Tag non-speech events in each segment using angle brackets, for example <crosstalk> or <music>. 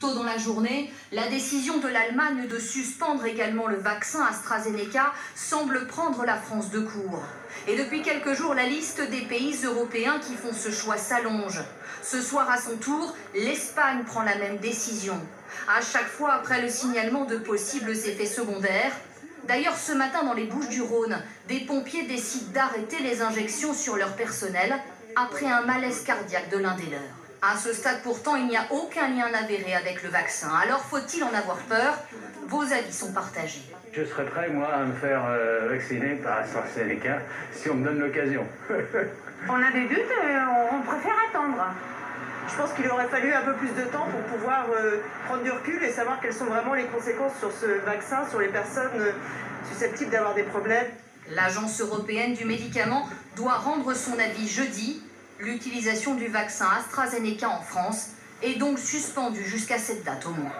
Tôt dans la journée, la décision de l'Allemagne de suspendre également le vaccin AstraZeneca semble prendre la France de court. Et depuis quelques jours, la liste des pays européens qui font ce choix s'allonge. Ce soir, à son tour, l'Espagne prend la même décision. À chaque fois après le signalement de possibles effets secondaires. D'ailleurs, ce matin, dans les Bouches du Rhône, des pompiers décident d'arrêter les injections sur leur personnel après un malaise cardiaque de l'un des leurs. À ce stade pourtant, il n'y a aucun lien avéré avec le vaccin. Alors faut-il en avoir peur? Vos avis sont partagés. Je serais prêt, moi, à me faire euh, vacciner par AstraZeneca si on me donne l'occasion. <laughs> on a des doutes, euh, on préfère attendre. Je pense qu'il aurait fallu un peu plus de temps pour pouvoir euh, prendre du recul et savoir quelles sont vraiment les conséquences sur ce vaccin, sur les personnes susceptibles d'avoir des problèmes. L'Agence européenne du médicament doit rendre son avis jeudi l'utilisation du vaccin AstraZeneca en France est donc suspendue jusqu'à cette date au moins.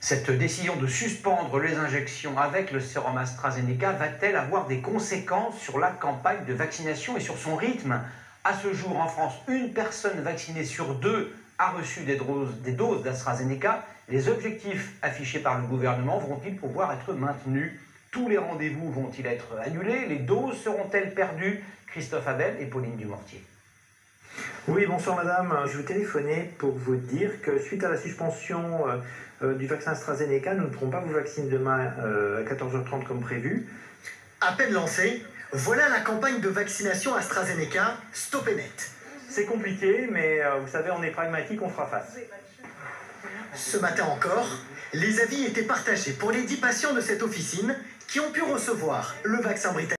Cette décision de suspendre les injections avec le sérum AstraZeneca va-t-elle avoir des conséquences sur la campagne de vaccination et sur son rythme? À ce jour, en France, une personne vaccinée sur deux a reçu des doses, des doses d'AstraZeneca. Les objectifs affichés par le gouvernement vont-ils pouvoir être maintenus? Tous les rendez-vous vont-ils être annulés? Les doses seront-elles perdues? Christophe Abel et Pauline Dumortier. Oui, bonsoir madame. Je vous téléphonais pour vous dire que suite à la suspension euh, euh, du vaccin AstraZeneca, nous ne pourrons pas vous vacciner demain euh, à 14h30 comme prévu. À peine lancé, voilà la campagne de vaccination AstraZeneca Stop et Net. C'est compliqué, mais vous savez, on est pragmatique, on fera face. Ce matin encore, les avis étaient partagés pour les 10 patients de cette officine qui ont pu recevoir le vaccin britannique.